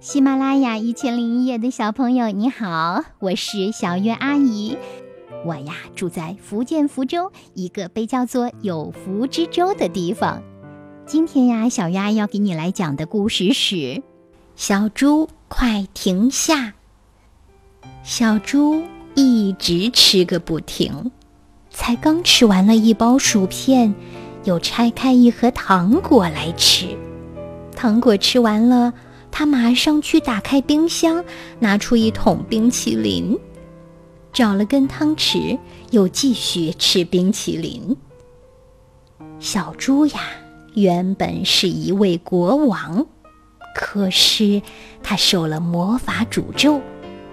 喜马拉雅一千零一夜的小朋友，你好，我是小月阿姨。我呀住在福建福州一个被叫做有福之州的地方。今天呀，小月要给你来讲的故事是《小猪快停下》。小猪一直吃个不停，才刚吃完了一包薯片，又拆开一盒糖果来吃。糖果吃完了。他马上去打开冰箱，拿出一桶冰淇淋，找了根汤匙，又继续吃冰淇淋。小猪呀，原本是一位国王，可是他受了魔法诅咒，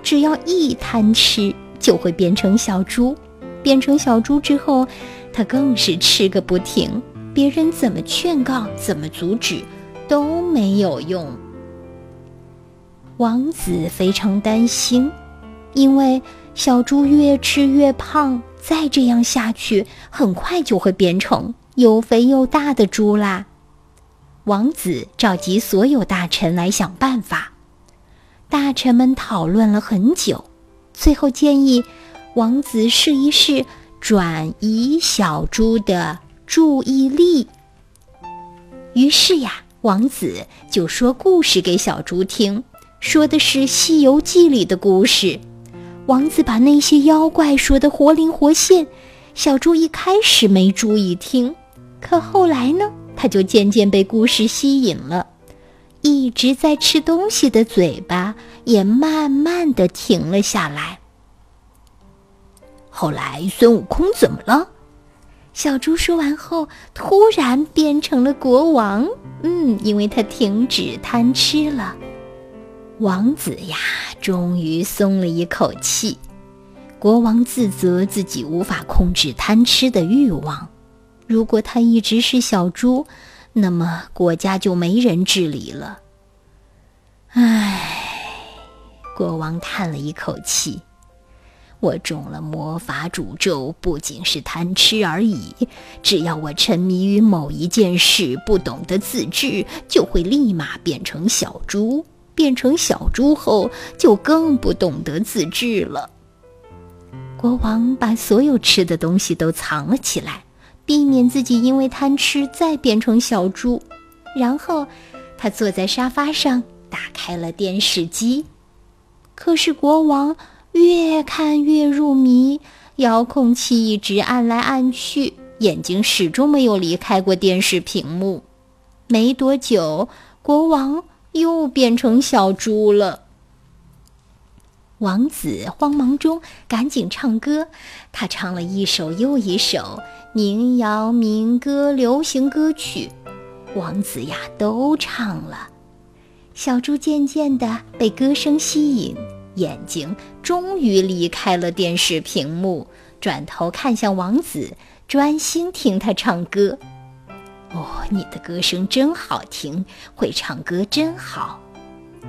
只要一贪吃，就会变成小猪。变成小猪之后，他更是吃个不停，别人怎么劝告，怎么阻止，都没有用。王子非常担心，因为小猪越吃越胖，再这样下去，很快就会变成又肥又大的猪啦。王子召集所有大臣来想办法，大臣们讨论了很久，最后建议王子试一试转移小猪的注意力。于是呀，王子就说故事给小猪听。说的是《西游记》里的故事，王子把那些妖怪说的活灵活现。小猪一开始没注意听，可后来呢，他就渐渐被故事吸引了，一直在吃东西的嘴巴也慢慢的停了下来。后来孙悟空怎么了？小猪说完后，突然变成了国王。嗯，因为他停止贪吃了。王子呀，终于松了一口气。国王自责自己无法控制贪吃的欲望。如果他一直是小猪，那么国家就没人治理了。唉，国王叹了一口气：“我中了魔法诅咒，不仅是贪吃而已。只要我沉迷于某一件事，不懂得自制，就会立马变成小猪。”变成小猪后，就更不懂得自制了。国王把所有吃的东西都藏了起来，避免自己因为贪吃再变成小猪。然后，他坐在沙发上，打开了电视机。可是国王越看越入迷，遥控器一直按来按去，眼睛始终没有离开过电视屏幕。没多久，国王。又变成小猪了。王子慌忙中赶紧唱歌，他唱了一首又一首民谣、民歌、流行歌曲，王子呀都唱了。小猪渐渐的被歌声吸引，眼睛终于离开了电视屏幕，转头看向王子，专心听他唱歌。哦，你的歌声真好听，会唱歌真好。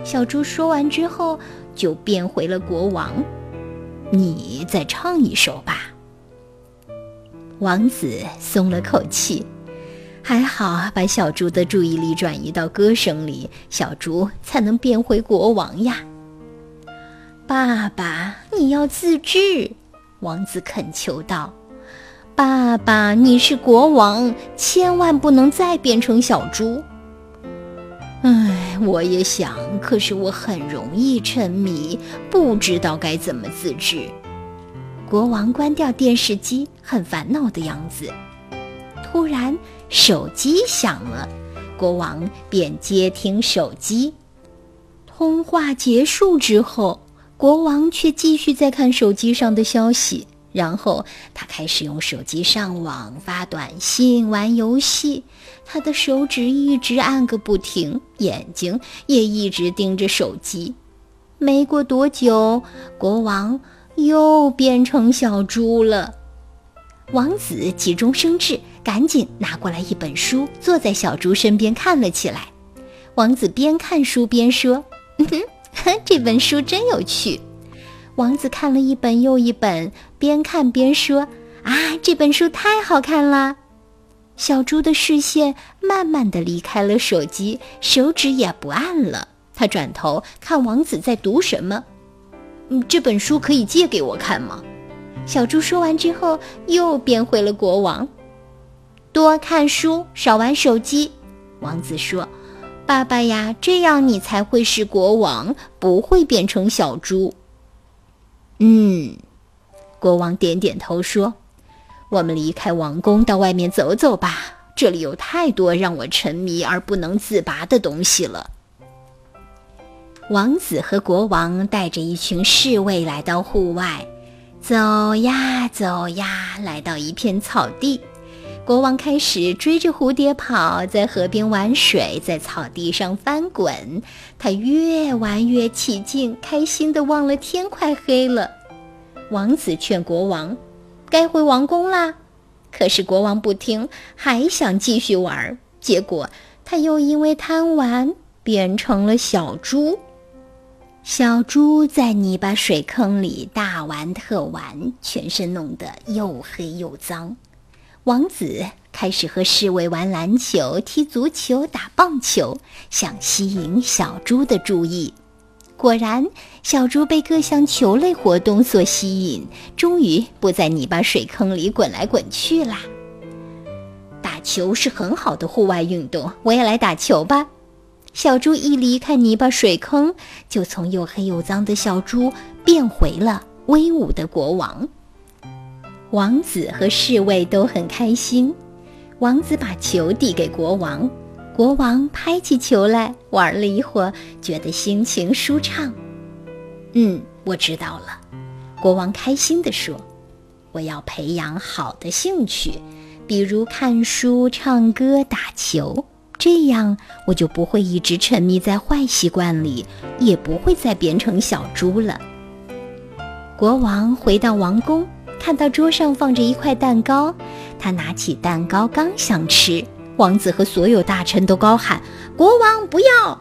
小猪说完之后，就变回了国王。你再唱一首吧。王子松了口气，还好把小猪的注意力转移到歌声里，小猪才能变回国王呀。爸爸，你要自制，王子恳求道。爸爸，你是国王，千万不能再变成小猪。唉，我也想，可是我很容易沉迷，不知道该怎么自制。国王关掉电视机，很烦恼的样子。突然，手机响了，国王便接听手机。通话结束之后，国王却继续在看手机上的消息。然后他开始用手机上网、发短信、玩游戏，他的手指一直按个不停，眼睛也一直盯着手机。没过多久，国王又变成小猪了。王子急中生智，赶紧拿过来一本书，坐在小猪身边看了起来。王子边看书边说：“这本书真有趣。”王子看了一本又一本，边看边说：“啊，这本书太好看了。”小猪的视线慢慢的离开了手机，手指也不按了，他转头看王子在读什么。嗯，这本书可以借给我看吗？小猪说完之后，又变回了国王。多看书，少玩手机。王子说：“爸爸呀，这样你才会是国王，不会变成小猪。”嗯，国王点点头说：“我们离开王宫，到外面走走吧。这里有太多让我沉迷而不能自拔的东西了。”王子和国王带着一群侍卫来到户外，走呀走呀，来到一片草地。国王开始追着蝴蝶跑，在河边玩水，在草地上翻滚。他越玩越起劲，开心的忘了天快黑了。王子劝国王：“该回王宫啦。”可是国王不听，还想继续玩。结果他又因为贪玩变成了小猪。小猪在泥巴水坑里大玩特玩，全身弄得又黑又脏。王子开始和侍卫玩篮球、踢足球、打棒球，想吸引小猪的注意。果然，小猪被各项球类活动所吸引，终于不在泥巴水坑里滚来滚去啦。打球是很好的户外运动，我也来打球吧。小猪一离开泥巴水坑，就从又黑又脏的小猪变回了威武的国王。王子和侍卫都很开心。王子把球递给国王，国王拍起球来玩了一会儿，觉得心情舒畅。嗯，我知道了，国王开心地说：“我要培养好的兴趣，比如看书、唱歌、打球。”这样我就不会一直沉迷在坏习惯里，也不会再变成小猪了。国王回到王宫，看到桌上放着一块蛋糕，他拿起蛋糕刚想吃，王子和所有大臣都高喊：“国王不要！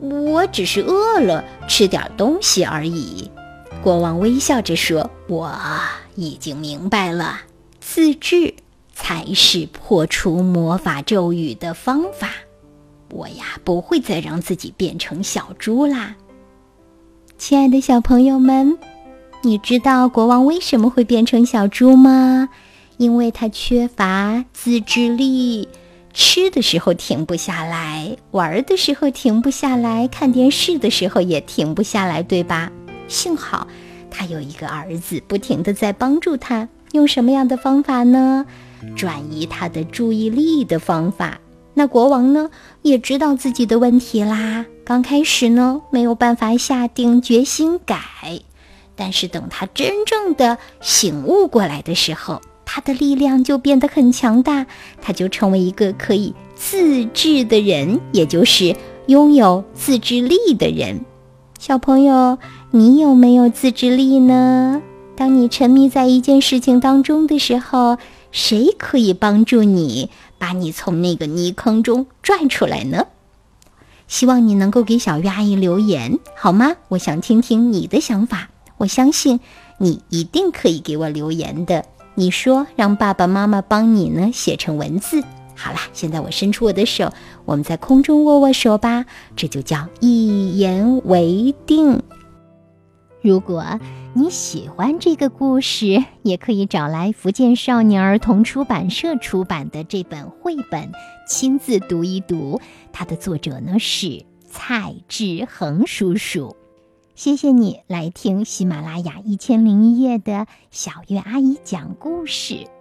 我只是饿了，吃点东西而已。”国王微笑着说：“我已经明白了，自制。”才是破除魔法咒语的方法。我呀，不会再让自己变成小猪啦。亲爱的小朋友们，你知道国王为什么会变成小猪吗？因为他缺乏自制力，吃的时候停不下来，玩的时候停不下来，看电视的时候也停不下来，对吧？幸好他有一个儿子，不停的在帮助他。用什么样的方法呢？转移他的注意力的方法。那国王呢，也知道自己的问题啦。刚开始呢，没有办法下定决心改，但是等他真正的醒悟过来的时候，他的力量就变得很强大，他就成为一个可以自制的人，也就是拥有自制力的人。小朋友，你有没有自制力呢？当你沉迷在一件事情当中的时候，谁可以帮助你把你从那个泥坑中拽出来呢？希望你能够给小鱼阿姨留言，好吗？我想听听你的想法。我相信你一定可以给我留言的。你说让爸爸妈妈帮你呢，写成文字。好啦，现在我伸出我的手，我们在空中握握手吧，这就叫一言为定。如果你喜欢这个故事，也可以找来福建少年儿童出版社出版的这本绘本，亲自读一读。它的作者呢是蔡志恒叔叔。谢谢你来听喜马拉雅一千零一夜的小月阿姨讲故事。